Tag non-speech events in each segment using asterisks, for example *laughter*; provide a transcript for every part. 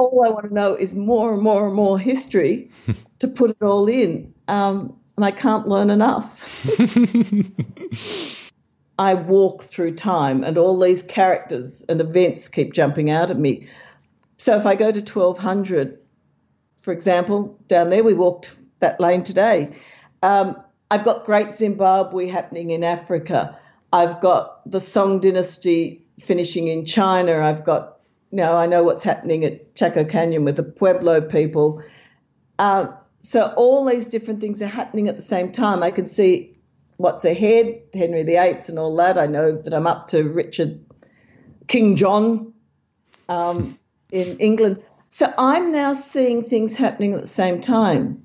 all I want to know is more and more and more history *laughs* to put it all in. Um, and I can't learn enough. *laughs* I walk through time, and all these characters and events keep jumping out at me. So if I go to 1200, for example, down there, we walked that lane today. Um, I've got Great Zimbabwe happening in Africa. I've got the Song Dynasty finishing in China. I've got, know, I know what's happening at Chaco Canyon with the Pueblo people. Uh, so all these different things are happening at the same time. I can see what's ahead, Henry VIII and all that. I know that I'm up to Richard, King John um, *laughs* in England. So I'm now seeing things happening at the same time.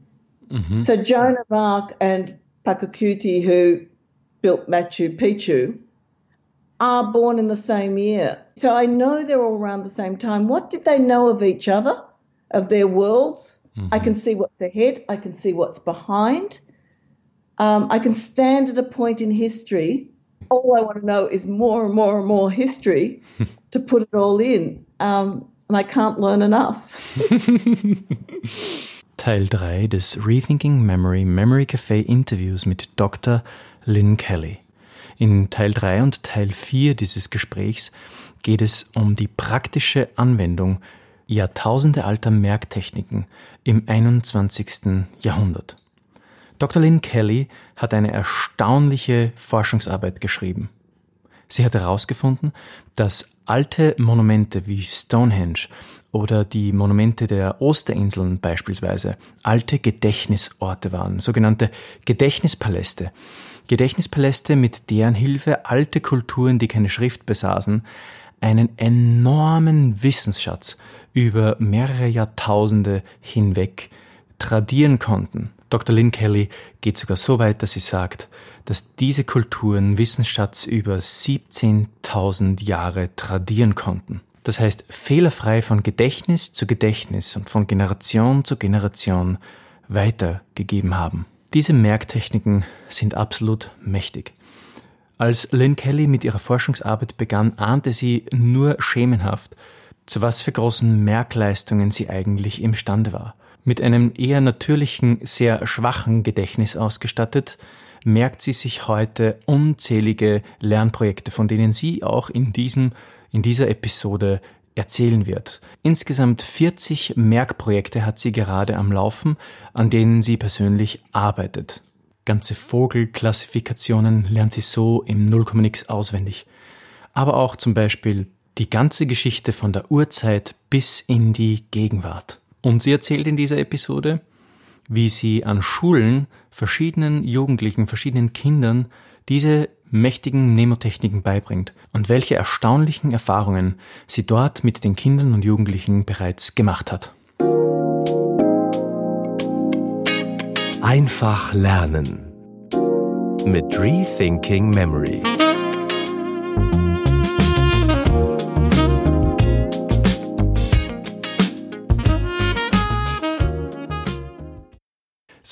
Mm-hmm. So Joan of Arc and Pachacuti, who built Machu Picchu, are born in the same year. So I know they're all around the same time. What did they know of each other, of their worlds? Mm-hmm. I can see what's ahead, I can see what's behind. Um, I can stand at a point in history. All I want to know is more and more and more history *laughs* to put it all in. Um, and I can't learn enough. *laughs* Teil 3 des Rethinking Memory Memory Café Interviews mit Dr. Lynne Kelly. In Teil 3 und Teil 4 dieses Gesprächs geht es um die praktische Anwendung jahrtausendealter Merktechniken im 21. Jahrhundert. Dr. Lynn Kelly hat eine erstaunliche Forschungsarbeit geschrieben. Sie hat herausgefunden, dass alte Monumente wie Stonehenge oder die Monumente der Osterinseln beispielsweise alte Gedächtnisorte waren, sogenannte Gedächtnispaläste. Gedächtnispaläste, mit deren Hilfe alte Kulturen, die keine Schrift besaßen, einen enormen Wissensschatz über mehrere Jahrtausende hinweg tradieren konnten. Dr. Lynn Kelly geht sogar so weit, dass sie sagt, dass diese Kulturen Wissensschatz über 17.000 Jahre tradieren konnten. Das heißt, fehlerfrei von Gedächtnis zu Gedächtnis und von Generation zu Generation weitergegeben haben. Diese Merktechniken sind absolut mächtig. Als Lynn Kelly mit ihrer Forschungsarbeit begann, ahnte sie nur schemenhaft, zu was für großen Merkleistungen sie eigentlich imstande war. Mit einem eher natürlichen, sehr schwachen Gedächtnis ausgestattet, merkt sie sich heute unzählige Lernprojekte, von denen sie auch in diesem, in dieser Episode erzählen wird. Insgesamt 40 Merkprojekte hat sie gerade am Laufen, an denen sie persönlich arbeitet. Ganze Vogelklassifikationen lernt sie so im Nullkommunix auswendig. Aber auch zum Beispiel die ganze Geschichte von der Urzeit bis in die Gegenwart. Und sie erzählt in dieser Episode, wie sie an Schulen verschiedenen Jugendlichen, verschiedenen Kindern diese mächtigen Nemotechniken beibringt und welche erstaunlichen Erfahrungen sie dort mit den Kindern und Jugendlichen bereits gemacht hat. Einfach lernen mit Rethinking Memory.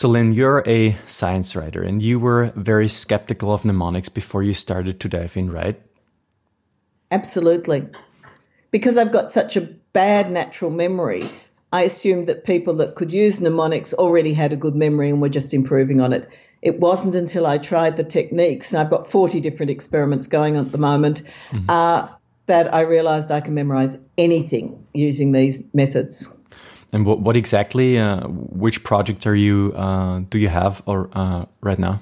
So, Lynne, you're a science writer and you were very skeptical of mnemonics before you started to dive in, right? Absolutely. Because I've got such a bad natural memory, I assumed that people that could use mnemonics already had a good memory and were just improving on it. It wasn't until I tried the techniques, and I've got 40 different experiments going on at the moment, mm-hmm. uh, that I realized I can memorize anything using these methods. And what, what exactly, uh, which projects are you, uh, do you have or uh, right now?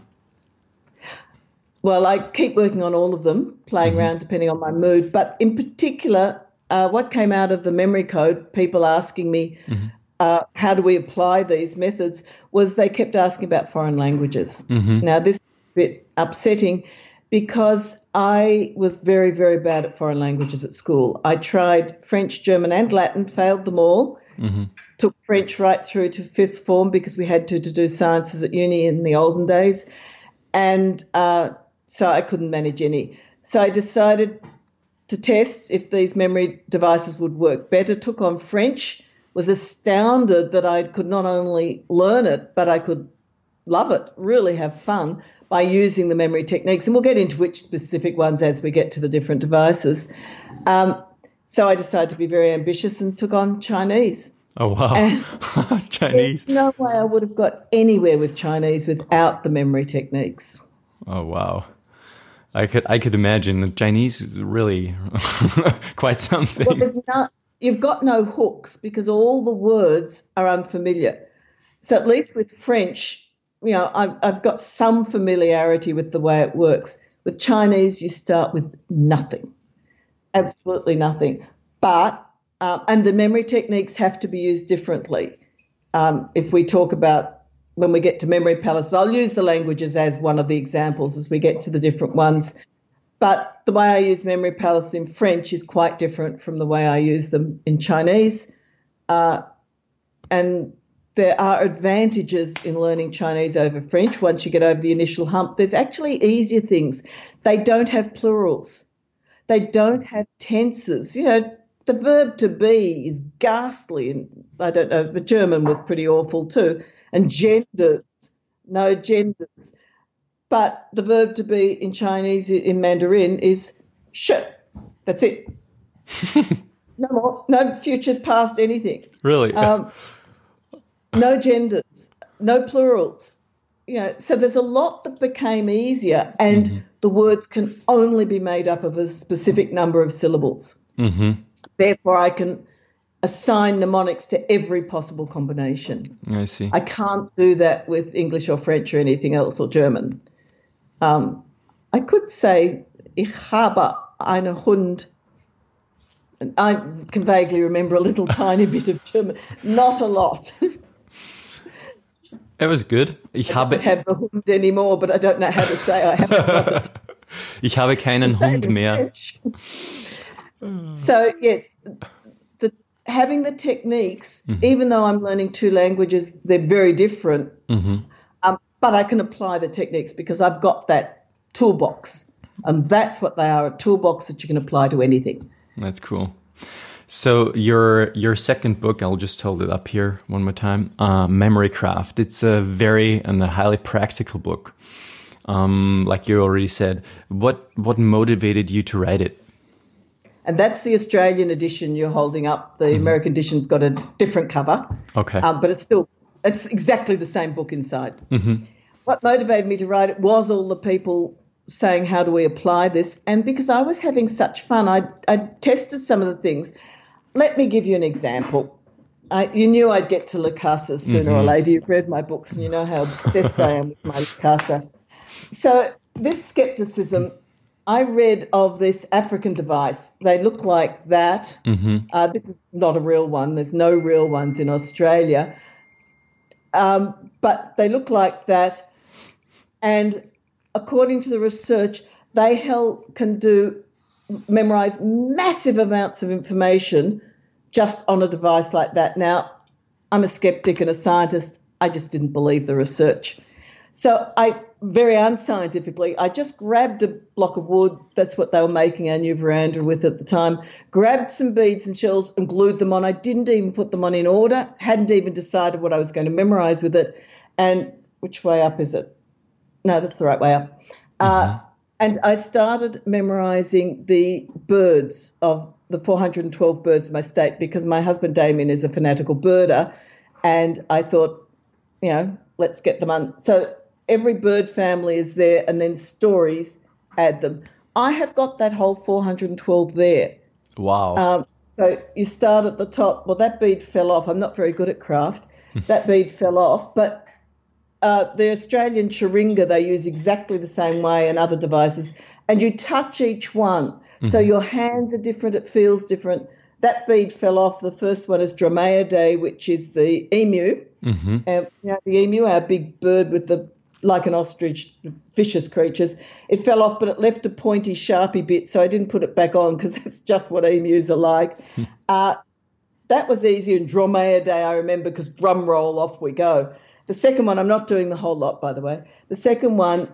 Well, I keep working on all of them, playing mm-hmm. around depending on my mood. But in particular, uh, what came out of the memory code, people asking me, mm-hmm. uh, how do we apply these methods, was they kept asking about foreign languages. Mm-hmm. Now, this is a bit upsetting because I was very, very bad at foreign languages at school. I tried French, German, and Latin, failed them all. Mm-hmm. Took French right through to fifth form because we had to, to do sciences at uni in the olden days. And uh, so I couldn't manage any. So I decided to test if these memory devices would work better. Took on French, was astounded that I could not only learn it, but I could love it, really have fun by using the memory techniques. And we'll get into which specific ones as we get to the different devices. Um, So I decided to be very ambitious and took on Chinese. Oh wow, *laughs* Chinese. There's no way I would have got anywhere with Chinese without the memory techniques. Oh wow. I could I could imagine the Chinese is really *laughs* quite something. Well, not, you've got no hooks because all the words are unfamiliar. So at least with French, you know, I've, I've got some familiarity with the way it works. With Chinese, you start with nothing, absolutely nothing. But um, and the memory techniques have to be used differently. Um, if we talk about when we get to memory palace, I'll use the languages as one of the examples as we get to the different ones. But the way I use memory palace in French is quite different from the way I use them in Chinese. Uh, and there are advantages in learning Chinese over French once you get over the initial hump. There's actually easier things. They don't have plurals, they don't have tenses. You know, the verb to be is ghastly. And I don't know, but German was pretty awful too. And genders, no genders. But the verb to be in Chinese, in Mandarin, is sh. That's it. *laughs* no more, no futures, past, anything. really? Um, no genders, no plurals. You know, so there's a lot that became easier, and the words can only be made up of a specific number of syllables. mm-hmm. Therefore, I can assign mnemonics to every possible combination. I see. I can't do that with English or French or anything else or German. Um, I could say, ich habe einen Hund. And I can vaguely remember a little *laughs* tiny bit of German, not a lot. *laughs* It was good. Ich I habe don't have the Hund anymore, but I don't know how to say I haven't got it. ich habe keinen Hund mehr. So yes, the having the techniques, even though I'm learning two languages, they're very different. Um, but I can apply the techniques because I've got that toolbox, and that's what they are—a toolbox that you can apply to anything. That's cool. So your your second book, I'll just hold it up here one more time. Uh, Memory Craft. It's a very and a highly practical book. Um, like you already said, what what motivated you to write it? And that's the Australian edition you're holding up. The American edition's got a different cover. Okay. um, but it's still it's exactly the same book inside. What motivated me to write it was all the people saying, "How do we apply this?" And because I was having such fun, I I tested some of the things. Let me give you an example. I, you knew I'd get to Lukasa sooner or later. You've read my books, and you know how obsessed I am with my La Casa. So this skepticism. I read of this African device. They look like that. Uh, this is not a real one. There's no real ones in Australia. Um, but they look like that. And according to the research, they help, can do memorize massive amounts of information just on a device like that. Now, I'm a skeptic and a scientist. I just didn't believe the research. So I very unscientifically, I just grabbed a block of wood. That's what they were making our new veranda with at the time. Grabbed some beads and shells and glued them on. I didn't even put them on in order. Hadn't even decided what I was going to memorize with it. And which way up is it? No, that's the right way up. Uh, and I started memorizing the birds of the 412 birds of my state because my husband Damien is a fanatical birder, and I thought, you know, let's get them on. So every bird family is there, and then stories add them. I have got that whole 412 there. Wow. Um, so you start at the top. Well, that bead fell off. I'm not very good at craft. *laughs* that bead fell off, but uh, the Australian tjuringa they use exactly the same way and other devices, and you touch each one. So your hands are different. It feels different. That bead fell off. The first one is Dromaiidae, which is the emu. mm-hmm. Uh, you know, the emu, our big bird with the like an ostrich, vicious creatures. It fell off, but it left a pointy, sharpy bit, so I didn't put it back on because *laughs* that's just what emus are like. *laughs* uh, that was easy. And Dromaiidae, I remember, because drum roll, off we go. The second one, I'm not doing the whole lot, by the way. The second one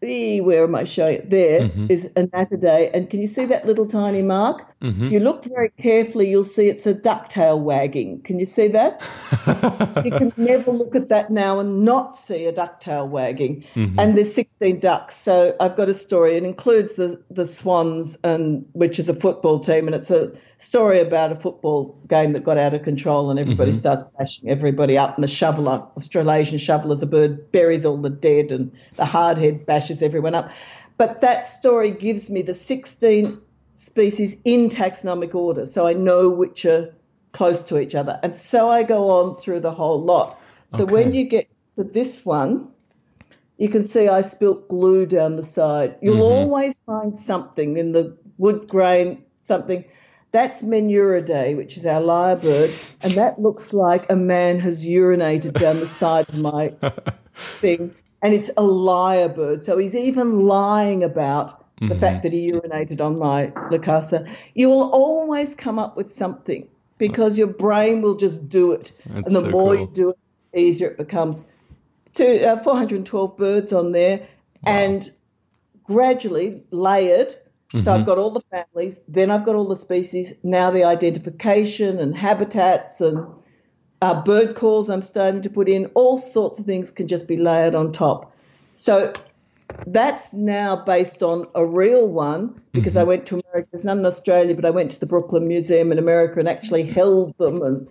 where am I showing it? There mm-hmm. is Anatidae. And can you see that little tiny mark? Mm-hmm. If you look very carefully, you'll see it's a ducktail wagging. Can you see that? *laughs* you can never look at that now and not see a ducktail wagging. Mm-hmm. And there's 16 ducks. So I've got a story. It includes the, the Swans, and which is a football team, and it's a story about a football game that got out of control and everybody mm-hmm. starts bashing everybody up and the shoveler, Australasian shoveler's a bird, buries all the dead and the hardhead bashes everyone up. But that story gives me the 16 species in taxonomic order, so I know which are close to each other. And so I go on through the whole lot. So okay. when you get to this one, you can see I spilt glue down the side. You'll mm-hmm. always find something in the wood grain, something – that's Menuridae, which is our lyrebird, and that looks like a man has urinated down the side of my *laughs* thing. And it's a lyrebird. So he's even lying about the mm-hmm. fact that he urinated on my Lukasa. You will always come up with something because your brain will just do it. That's and the so more cool. you do it, the easier it becomes. Two, uh, 412 birds on there, wow. and gradually layered Mm-hmm. So I've mm-hmm. got all the families, then I've got all the species, now the identification and habitats and uh, bird calls I'm starting to put in. All sorts of things can just be layered on top. So that's now based on a real one because mm-hmm. I went to America. There's none in Australia, but I went to the Brooklyn Museum in America and actually held them. And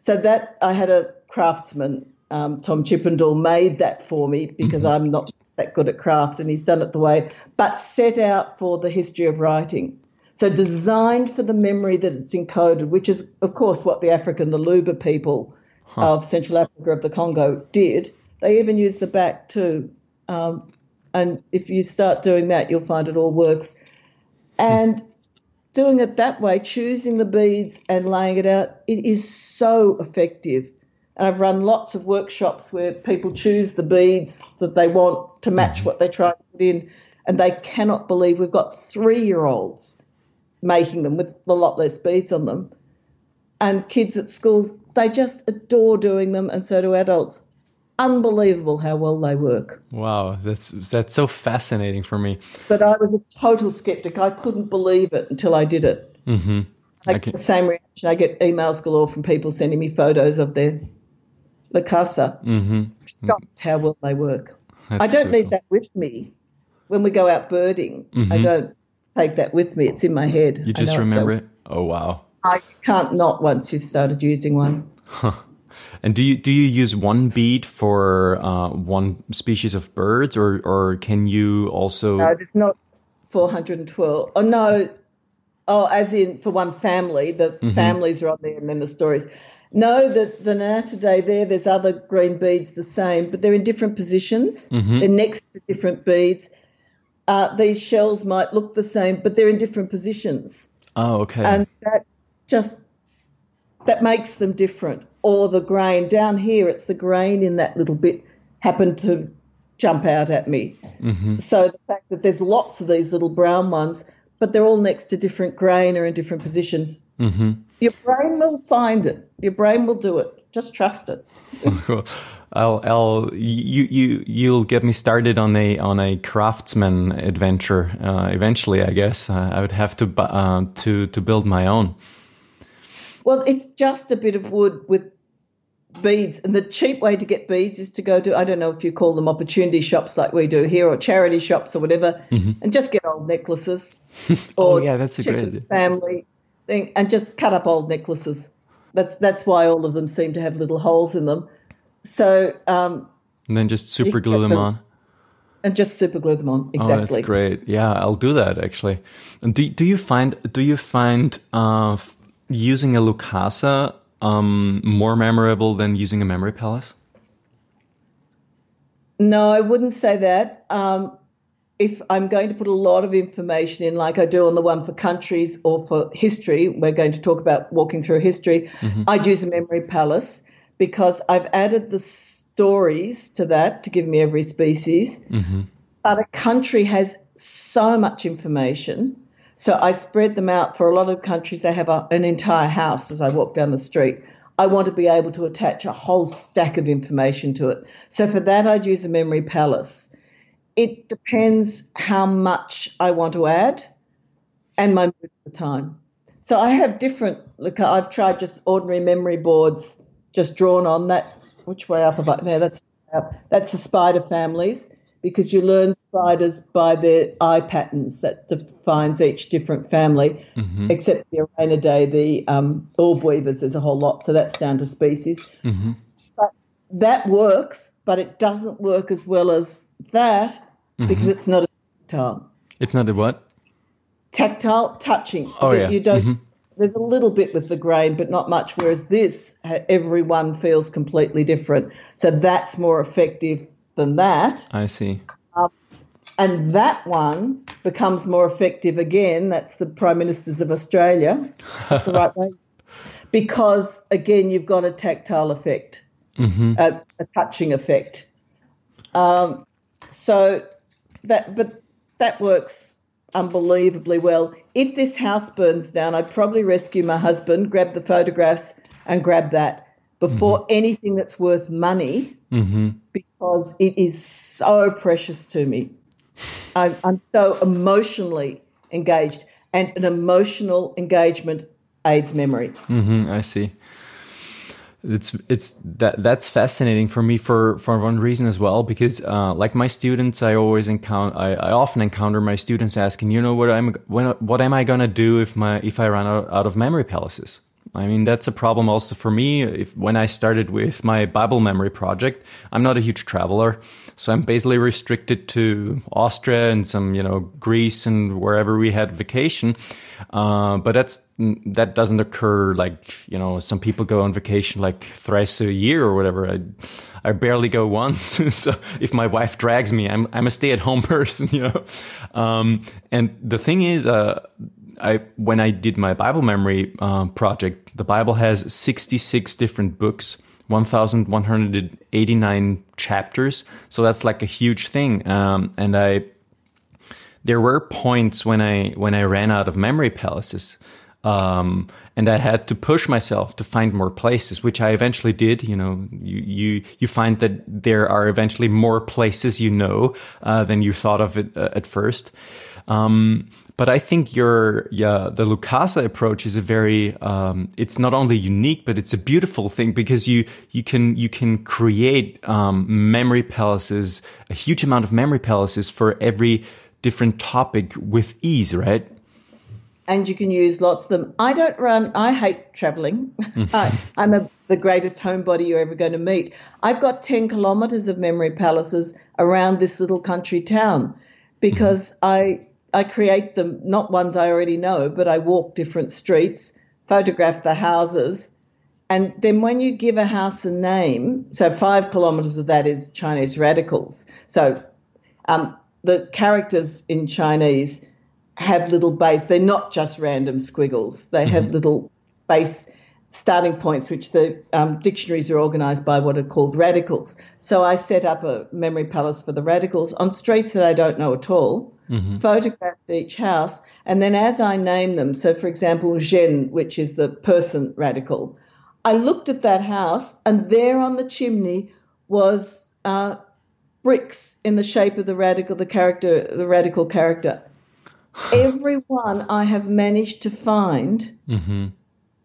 so that I had a craftsman, um, Tom Chippendall, made that for me because mm-hmm. I'm not that good at craft and he's done it the way, but set out for the history of writing. So designed for the memory that it's encoded, which is, of course, what the African, the Luba people huh. of Central Africa of the Congo did. They even use the back too. Um, and if you start doing that, you'll find it all works. And doing it that way, choosing the beads and laying it out, it is so effective. And I've run lots of workshops where people choose the beads that they want to match mm-hmm. what they try to put in, and they cannot believe we've got three year olds making them with a lot less beads on them. And kids at schools, they just adore doing them, and so do adults. Unbelievable how well they work. Wow, that's that's so fascinating for me. But I was a total skeptic. I couldn't believe it until I did it. Mm-hmm. I get the same reaction. I get emails galore from people sending me photos of their Lukasa. Mm-hmm. Shocked how well they work. That's I don't so need cool. that with me when we go out birding. Mm-hmm. I don't take that with me. It's in my head. You just remember it, so, it? Oh wow! I can't not once you've started using one. Huh. And do you do you use one bead for uh, one species of birds, or or can you also? No, there's not 412. Oh no, oh as in for one family. The mm-hmm. families are on there, and then the stories. No, the, the Natidae there, there's other green beads the same, but they're in different positions. Mm-hmm. They're next to different beads. Uh, these shells might look the same, but they're in different positions. Oh, okay. And that just that makes them different. Or the grain down here, it's the grain in that little bit happened to jump out at me. Mm-hmm. So the fact that there's lots of these little brown ones, but they're all next to different grain or in different positions. Mm-hmm. Your brain will find it. Your brain will do it. Just trust it. *laughs* I'll, I'll, you, you, you'll get me started on a on a craftsman adventure. Uh, eventually, I guess uh, I would have to uh, to to build my own. Well, it's just a bit of wood with beads, and the cheap way to get beads is to go to I don't know if you call them opportunity shops like we do here, or charity shops or whatever, mm-hmm. and just get old necklaces. *laughs* oh yeah, that's a great. Family thing, and just cut up old necklaces. That's that's why all of them seem to have little holes in them. So um, and then just super glue them, them on. And just super glue them on. Exactly. Oh, that's great. Yeah, I'll do that actually. And do do you find do you find uh, using a Lukasa um, more memorable than using a memory palace? No, I wouldn't say that. Um, if I'm going to put a lot of information in, like I do on the one for countries or for history, we're going to talk about walking through history, mm-hmm. I'd use a memory palace because I've added the stories to that to give me every species. Mm-hmm. But a country has so much information. So I spread them out for a lot of countries. They have a, an entire house as I walk down the street. I want to be able to attach a whole stack of information to it. So for that, I'd use a memory palace it depends how much I want to add and my mood at the time. So I have different. Look, I've tried just ordinary memory boards, just drawn on that. Which way up? About there. That's that's the spider families because you learn spiders by their eye patterns that defines each different family. Mm-hmm. Except the Araneidae, the um, orb weavers, there's a whole lot. So that's down to species. Mm-hmm. But that works, but it doesn't work as well as that mm-hmm. because it's not a tactile. It's not a what? Tactile touching. Oh yeah. You don't. Mm-hmm. There's a little bit with the grain, but not much. Whereas this, everyone feels completely different. So that's more effective than that. I see. Um, and that one becomes more effective again. That's the Prime Ministers of Australia, *laughs* the right way. Because again, you've got a tactile effect, mm-hmm. a, a, touching effect. Um, so that, but that works unbelievably well. If this house burns down, I'd probably rescue my husband, grab the photographs, and grab that before mm-hmm. anything that's worth money mm-hmm. because it is so precious to me. I'm, I'm so emotionally engaged, and an emotional engagement aids memory. Mm-hmm, I see it's it's that that's fascinating for me for for one reason as well because uh, like my students I always encounter I, I often encounter my students asking you know what I'm when what am I gonna do if my if I run out, out of memory palaces I mean that's a problem also for me if when I started with my Bible memory project I'm not a huge traveler so I'm basically restricted to Austria and some you know Greece and wherever we had vacation uh, but that's that doesn't occur like you know some people go on vacation like thrice a year or whatever. I I barely go *laughs* once. so if my wife drags me, I'm I'm a stay at home *laughs* person, you know. Um, and the thing is, uh, I when I did my Bible memory uh, project, the Bible has 66 different books. 1189 chapters so that's like a huge thing um, and i there were points when I when I ran out of memory palaces, um, and I had to push myself to find more places, which I eventually did. You know, you you you find that there are eventually more places you know uh, than you thought of it uh, at first. Um, but I think your yeah the Lukasa approach is a very um, it's not only unique but it's a beautiful thing because you you can you can create um, memory palaces a huge amount of memory palaces for every different topic with ease, right? And you can use lots of them. I don't run, I hate traveling. *laughs* I, am a, the greatest homebody you're ever going to meet. I've got 10 kilometers of memory palaces around this little country town because mm-hmm. I, I create them, not ones I already know, but I walk different streets, photograph the houses. And then when you give a house a name, so five kilometers of that is Chinese radicals. So um, the characters in Chinese have little base. They're not just random squiggles. They have mm-hmm. little base starting points, which the um, dictionaries are organized by what are called radicals. So I set up a memory palace for the radicals on streets that I don't know at all, mm-hmm. photographed each house, and then as I name them, so for example, Ren, which is the person radical, I looked at that house, and there on the chimney was uh, bricks in the shape of the radical, the character, the radical character. *sighs* Every one I have managed to find mm-hmm.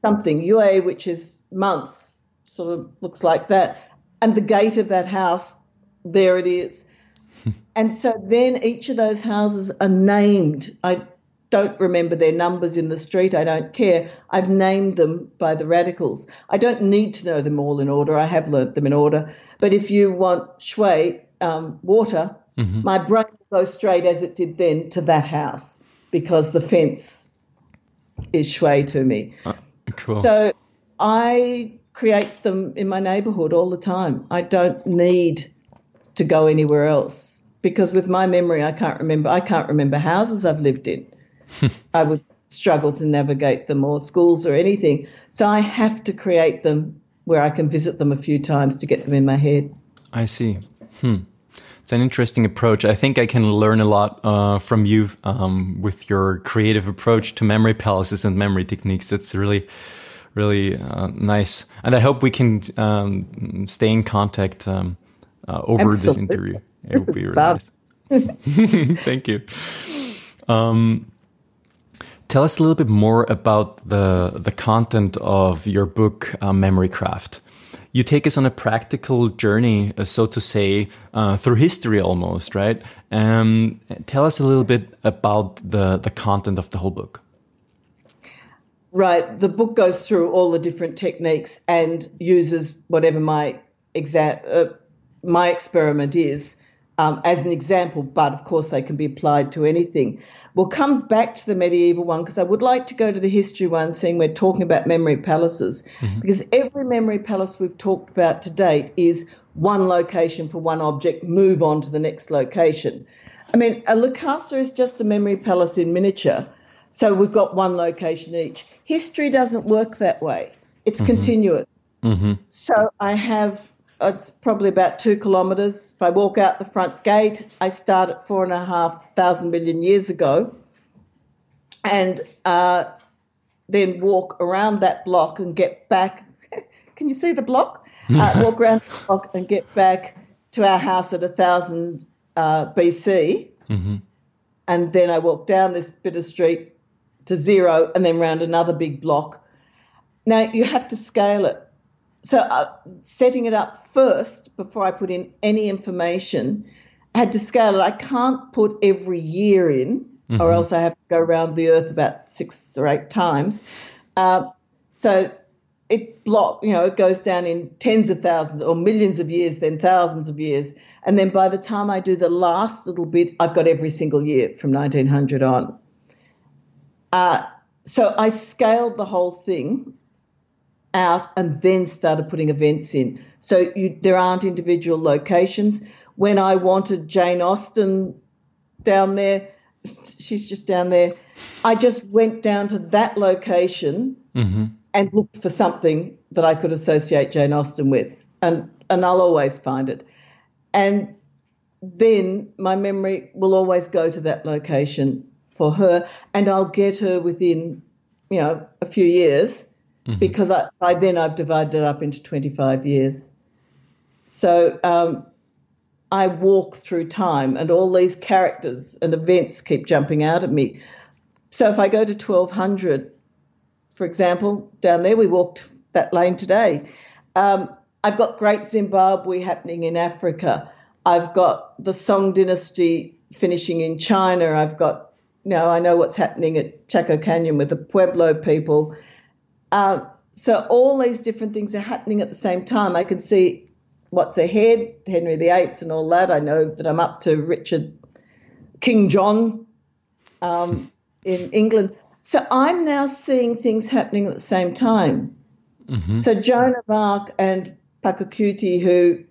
Something. Yue, which is month, sort of looks like that, and the gate of that house, there it is. *laughs* and so then each of those houses are named. I don't remember their numbers in the street. I don't care. I've named them by the radicals. I don't need to know them all in order. I have learnt them in order. But if you want shui, um, water, mm-hmm. my brain will go straight as it did then to that house because the fence is shui to me. Cool. So I create them in my neighborhood all the time. I don't need to go anywhere else because with my memory, I can't remember. I can't remember houses I've lived in. *laughs* I would struggle to navigate them or schools or anything. So I have to create them where I can visit them a few times to get them in my head. I see. Hmm. It's an interesting approach. I think I can learn a lot uh, from you um, with your creative approach to memory palaces and memory techniques. That's really, really uh, nice. And I hope we can um, stay in contact um, uh, over Absolutely. this interview. It this is really. Nice. *laughs* Thank you. Um, tell us a little bit more about the the content of your book, uh, Memory Craft. You take us on a practical journey, uh, so to say, uh, through history almost, right? Um, tell us a little bit about the the content of the whole book. Right. The book goes through all the different techniques and uses whatever my exa- uh, my experiment is um, as an example, but of course they can be applied to anything. We'll come back to the medieval one because I would like to go to the history one, seeing we're talking about memory palaces, mm-hmm. because every memory palace we've talked about to date is one location for one object, move on to the next location. I mean, a Lukasa is just a memory palace in miniature, so we've got one location each. History doesn't work that way, it's mm-hmm. continuous. Mm-hmm. So I have it's probably about two kilometres. If I walk out the front gate, I start at four and a half thousand million years ago, and uh, then walk around that block and get back. *laughs* Can you see the block? *laughs* Uh, walk around the block and get back to our house at a thousand uh, BC, mm-hmm. and then I walk down this bit of street to zero, and then round another big block. Now you have to scale it so uh, setting it up first before I put in any information, I had to scale it. I can't put every year in, mm-hmm. or else I have to go around the Earth about six or eight times. Uh, so it block, you know, it goes down in tens of thousands or millions of years, then thousands of years, and then by the time I do the last little bit, I've got every single year from 1900 on. Uh, so I scaled the whole thing out and then started putting events in. So you, there aren't individual locations. When I wanted Jane Austen down there, she's just down there. I just went down to that location mm-hmm. and looked for something that I could associate Jane Austen with, and and I'll always find it. And then my memory will always go to that location for her, and I'll get her within, you know, a few years mm-hmm. because I, by then I've divided it up into 25 years. So um, I walk through time, and all these characters and events keep jumping out at me. So if I go to 1200, for example, down there, we walked that lane today. Um, I've got Great Zimbabwe happening in Africa. I've got the Song Dynasty finishing in China. I've got, you know, I know what's happening at Chaco Canyon with the Pueblo people. Uh, so all these different things are happening at the same time. I can see what's ahead, Henry VIII and all that. I know that I'm up to Richard, King John um, *laughs* in England. So I'm now seeing things happening at the same time. Mm-hmm. So Joan of Arc and Pachacuti, who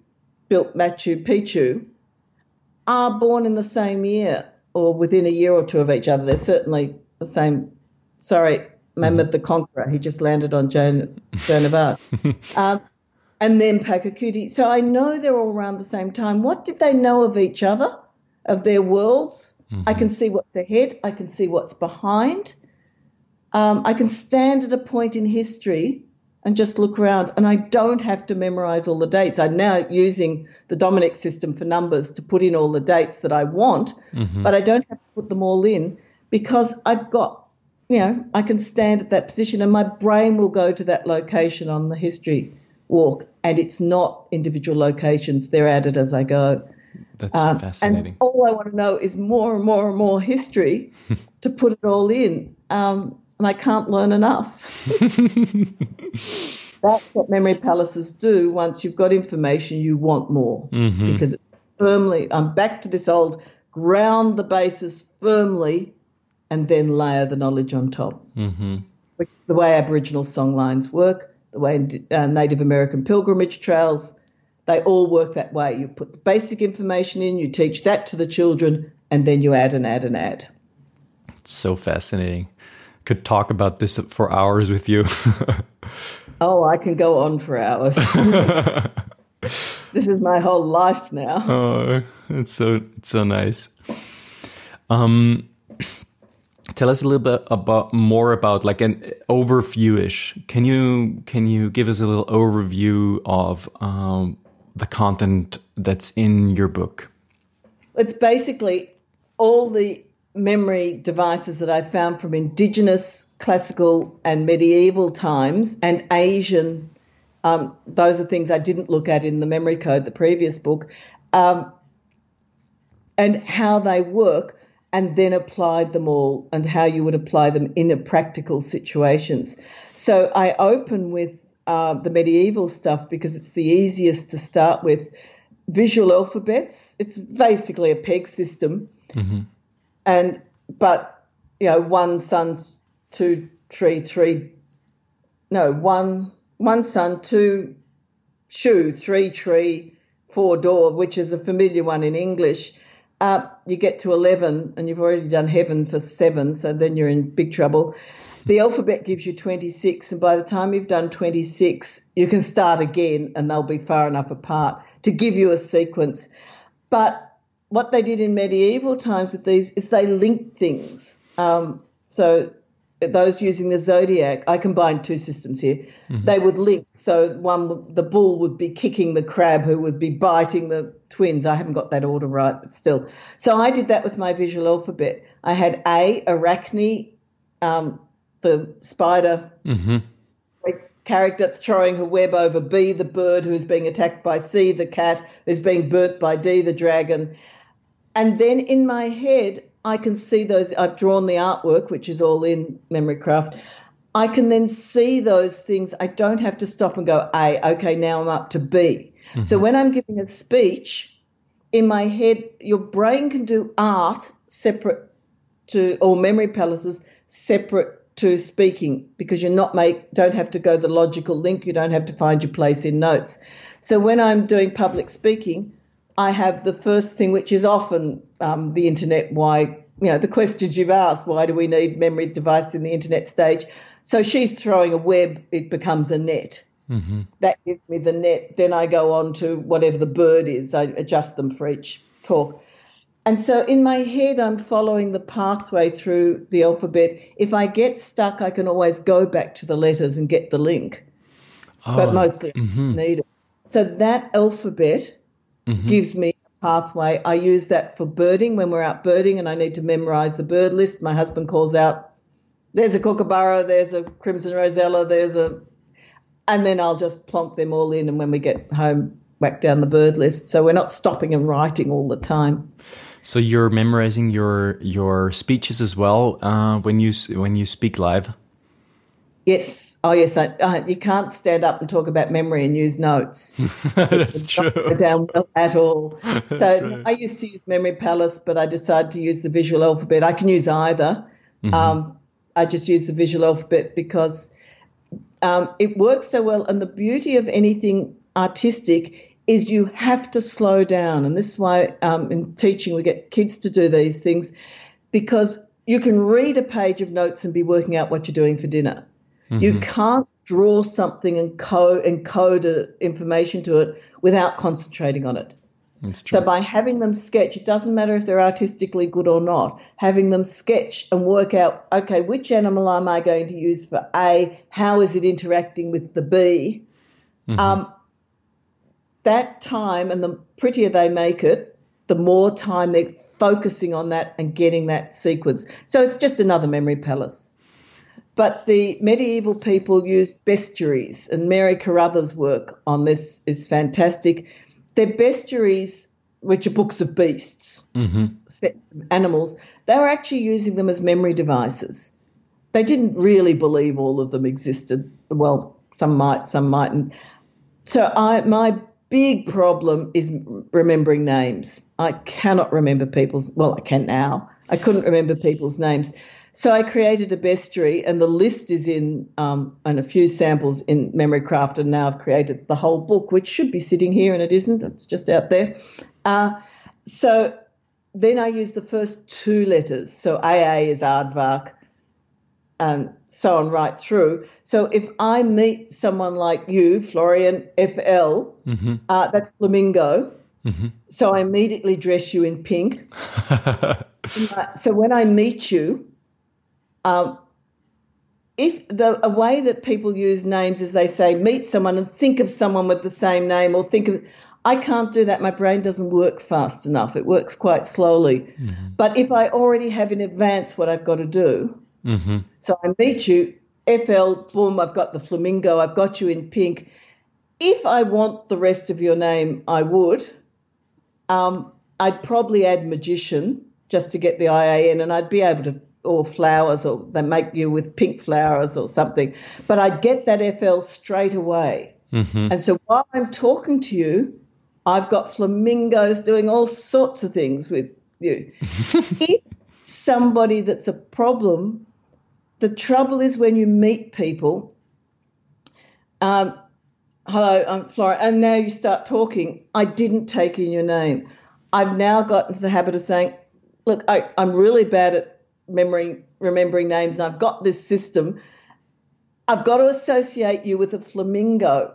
built Machu Picchu, are born in the same year or within a year or two of each other. They're certainly the same. Sorry, Mehmed the Conqueror. He just landed on Joan, Joan of Arc. *laughs* um, and then Pachacuti. So I know they're all around the same time. What did they know of each other, of their worlds? Mm-hmm. I can see what's ahead. I can see what's behind. Um, I can stand at a point in history and just look around, and I don't have to memorize all the dates. I'm now using the Dominic system for numbers to put in all the dates that I want, mm-hmm. but I don't have to put them all in because I've got you know, I can stand at that position and my brain will go to that location on the history walk. And it's not individual locations, they're added as I go. That's um, fascinating. And all I want to know is more and more and more history *laughs* to put it all in. Um, and I can't learn enough. *laughs* That's what memory palaces do. Once you've got information, you want more mm-hmm. because firmly, I'm back to this old ground the basis firmly and then layer the knowledge on top. Mm-hmm. Which is the way Aboriginal songlines work, the way uh, Native American pilgrimage trails, they all work that way. You put the basic information in, you teach that to the children, and then you add and add and add. It's so fascinating. Could talk about this for hours with you. *laughs* oh, I can go on for hours. *laughs* this is my whole life now. Oh, it's so it's so nice. Um, tell us a little bit about more about like an overviewish can you can you give us a little overview of um, the content that's in your book It's basically all the memory devices that I found from indigenous, classical, and medieval times, and Asian. Um, those are things I didn't look at in the memory code, the previous book, um, and how they work, and then applied them all, and how you would apply them in a practical situations. So I open with uh, the medieval stuff because it's the easiest to start with. Visual alphabets. It's basically a peg system Mm-hmm. and but you know one sun two tree three no one one sun two shoe three tree four door which is a familiar one in english you get to 11 and you've already done heaven for seven so then you're in big trouble the alphabet gives you 26 and by the time you've done 26 you can start again and they'll be far enough apart to give you a sequence but what they did in medieval times with these is they linked things. Um, so those using the zodiac, I combined two systems here. They would link. So one, the bull would be kicking the crab, who would be biting the twins. I haven't got that order right, but still. So I did that with my visual alphabet. I had A, Arachne, um, the spider Mm-hmm. character throwing her web over B, the bird who's being attacked by C, the cat who's being burnt by D, the dragon. And then in my head, I can see those. I've drawn the artwork, which is all in Memory Craft. I can then see those things. I don't have to stop and go, A, okay, now I'm up to B. So mm-hmm. when I'm giving a speech, in my head, your brain can do art separate to, or memory palaces separate to speaking because you're not make don't have to go the logical link you don't have to find your place in notes so when i'm doing public speaking i have the first thing which is often um, the internet why you know the questions you've asked why do we need memory device in the internet stage so she's throwing a web it becomes a net Mm-hmm. that gives me the net then i go on to whatever the bird is i adjust them for each talk and so in my head, I'm following the pathway through the alphabet. If I get stuck, I can always go back to the letters and get the link. but mostly I don't need it. So that alphabet gives me a pathway. I use that for birding when we're out birding and I need to memorize the bird list. My husband calls out, there's a kookaburra, there's a crimson rosella, there's a. And then I'll just plonk them all in. And when we get home, whack down the bird list. So we're not stopping and writing all the time. So you're memorizing your your speeches as well uh, when you when you speak live. Yes. Oh, yes. I, uh, you can't stand up and talk about memory and use notes. *laughs* That's It's not down well at all. *laughs* So I used to use Memory Palace, but I decided to use the visual alphabet. I can use either. Um, I just use the visual alphabet because um, it works so well. And the beauty of anything artistic is you have to slow down. And this is why um, in teaching we get kids to do these things because you can read a page of notes and be working out what you're doing for dinner. You can't draw something and co- encode information to it without concentrating on it. So by having them sketch, it doesn't matter if they're artistically good or not. Having them sketch and work out, okay, which animal am I going to use for A? How is it interacting with the B? Um, that time, and the prettier they make it, the more time they're focusing on that and getting that sequence. So it's just another memory palace. But the medieval people used bestiaries, and Mary Carruthers' work on this is fantastic. They're bestiaries, which are books of beasts, mm-hmm. of animals. They were actually using them as memory devices. They didn't really believe all of them existed. Well, some might, some mightn't. So I, my big problem is remembering names. I cannot remember people's. Well, I can now. I couldn't remember people's names. So I created a bestiary, and the list is in um, and a few samples in Memory Craft, and now I've created the whole book, which should be sitting here, and it isn't. It's just out there. Uh, so then I use the first two letters. So AA is aardvark, and so on right through. So if I meet someone like you, Florian, FL, uh, that's flamingo. So I immediately dress you in pink. *laughs* So when I meet you, um, if the a way that people use names is they say meet someone and think of someone with the same name or think of I can't do that. My brain doesn't work fast enough. It works quite slowly. Mm-hmm. But if I already have in advance what I've got to do, mm-hmm. so I meet you, FL, boom, I've got the flamingo, I've got you in pink. If I want the rest of your name, I would. Um, I'd probably add magician just to get the IAN, and I'd be able to, or flowers, or they make you with pink flowers or something. But I'd get that FL straight away. Mm-hmm. And so while I'm talking to you, I've got flamingos doing all sorts of things with you. *laughs* if somebody that's a problem, the trouble is when you meet people. Um, hello, I'm Flora, and now you start talking. I didn't take in your name. I've now got into the habit of saying, look, I, I'm really bad at memory, remembering names. I've got this system. I've got to associate you with a flamingo.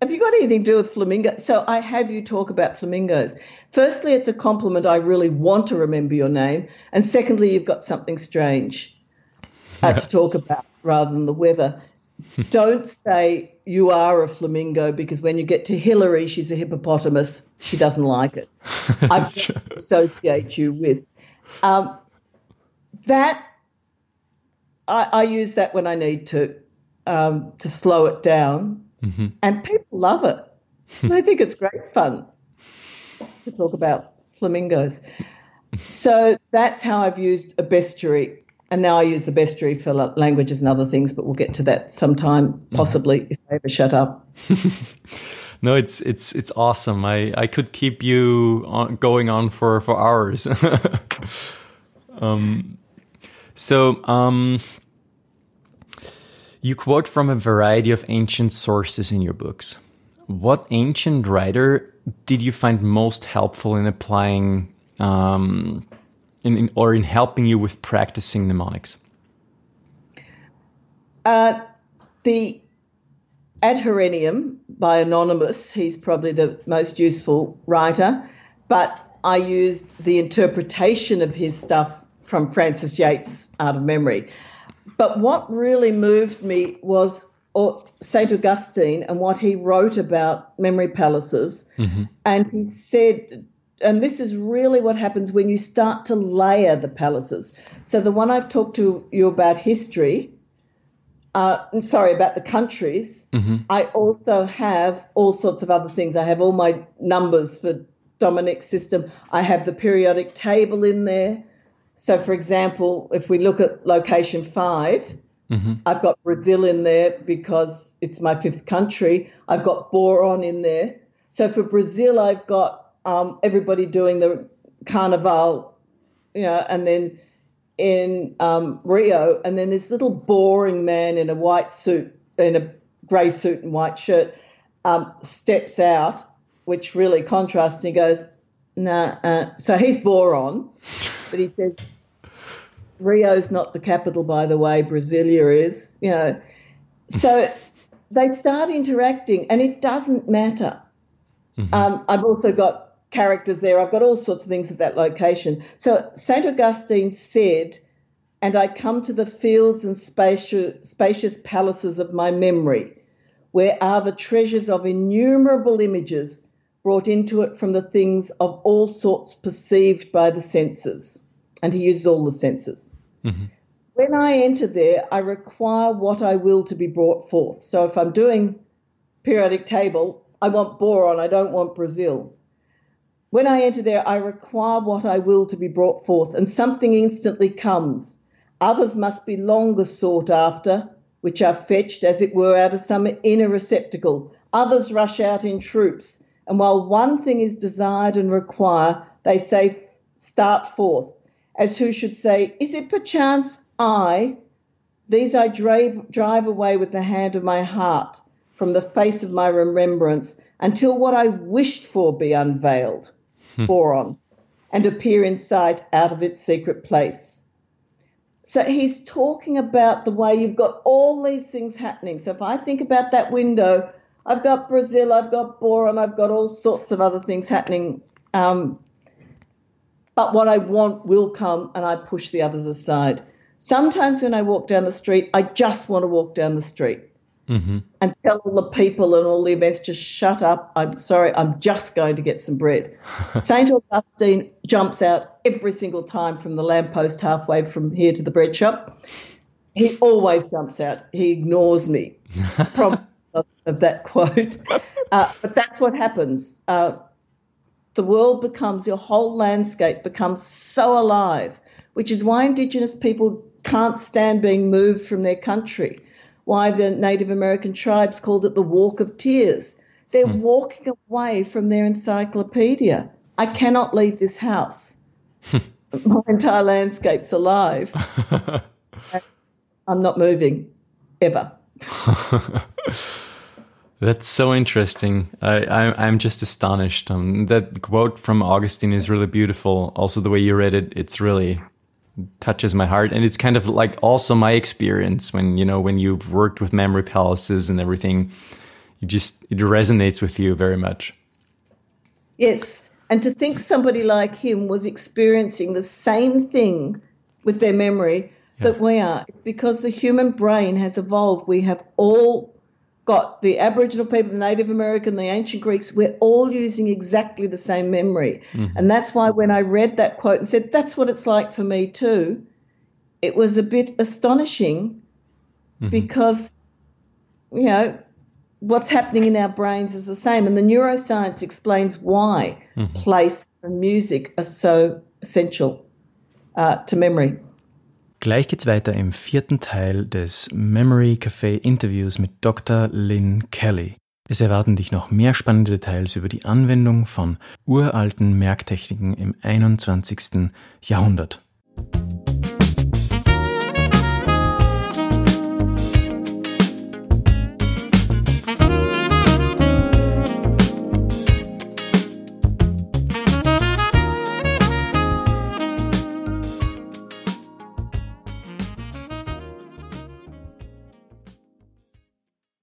Have you got anything to do with flamingo? So I have you talk about flamingos. Firstly, it's a compliment. I really want to remember your name. And secondly, you've got something strange uh, to talk about rather than the weather. *laughs* Don't say you are a flamingo because when you get to Hillary, she's a hippopotamus. She doesn't like it. *laughs* I associate you with um, that. I, I, use that when I need to um, to slow it down, mm-hmm. and people love it. *laughs* they think it's great fun to talk about flamingos. So that's how I've used a bestiary and now I use the bestiary for languages and other things, but we'll get to that sometime, mm-hmm. possibly, mm-hmm. if I ever shut up. *laughs* no, it's it's it's awesome. I I could keep you on, going on for for hours. *laughs* um, so um, you quote from a variety of ancient sources in your books. What ancient writer did you find most helpful in applying um, in, in or in helping you with practicing mnemonics? Uh, the Ad Herennium by Anonymous, he's probably the most useful writer, but I used the interpretation of his stuff from Frances Yates Art of Memory. But what really moved me was St. Augustine and what he wrote about memory palaces. Mm-hmm. And he said and this is really what happens when you start to layer the palaces. So the one I've talked to you about history, uh, sorry about the countries. Mm-hmm. I also have all sorts of other things. I have all my numbers for Dominic's system. I have the periodic table in there. So, for example, if we look at location 5 i mm-hmm. I've got Brazil in there because it's my fifth country. I've got boron in there. So for Brazil, I've got um, everybody doing the carnival, you know, and then in um, Rio, and then this little boring man in a white suit, in a grey suit and white shirt, um, steps out, which really contrasts. And he goes, "Nah." Uh, so he's boron, but he says, "Rio's not the capital, by the way. Brasilia is." You know, so they start interacting, and it doesn't matter. Mm-hmm. Um, I've also got characters there. I've got all sorts of things at that location. So St. Augustine said, and I come to the fields and spacious, spacious palaces of my memory, where are the treasures of innumerable images brought into it from the things of all sorts perceived by the senses. And he uses all the senses. Mm-hmm. When I enter there, I require what I will to be brought forth. So if I'm doing periodic table, I want boron, I don't want Brazil. When I enter there, I require what I will to be brought forth, and something instantly comes. Others must be longer sought after, which are fetched, as it were, out of some inner receptacle. Others rush out in troops, and while one thing is desired and require, they say, Start forth, as who should say, Is it perchance I? These I drive, drive away with the hand of my heart from the face of my remembrance until what I wished for be unveiled hmm. boron and appear in sight out of its secret place. So he's talking about the way you've got all these things happening. So if I think about that window, I've got Brazil, I've got boron, I've got all sorts of other things happening. Um, but what I want will come, and I push the others aside. Sometimes when I walk down the street, I just want to walk down the street. mm-hmm. and tell all the people and all the events to shut up. I'm sorry, I'm just going to get some bread. *laughs* St. Augustine jumps out every single time from the lamppost halfway from here to the bread shop. He always jumps out. He ignores me. *laughs* From of that *laughs* quote. Uh, but that's what happens. Uh, the world becomes, your whole landscape becomes so alive, which is why Indigenous people can't stand being moved from their country, why the Native American tribes called it the Walk of Tears. They're hmm. walking away from their encyclopedia. I cannot leave this house. *laughs* My entire landscape's alive. *laughs* I'm not moving ever. *laughs* That's so interesting. I, am just astonished. Um, that quote from Augustine is really beautiful. Also, the way you read it, it's really touches my heart, and it's kind of like also my experience when you know when you've worked with memory palaces and everything. You just it resonates with you very much. Yes, and to think somebody like him was experiencing the same thing with their memory yeah. that we are. It's because the human brain has evolved. We have all got the Aboriginal people, the Native American, the ancient Greeks, we're all using exactly the same memory. Mm-hmm. And that's why when I read that quote and said, that's what it's like for me too, it was a bit astonishing mm-hmm. because, you know, what's happening in our brains is the same. And the neuroscience explains why mm-hmm. place and music are so essential uh, to memory. Gleich geht's weiter im vierten Teil des Memory Café Interviews mit Dr. Lynn Kelly. Es erwarten dich noch mehr spannende Details über die Anwendung von uralten Merktechniken im 21. Jahrhundert.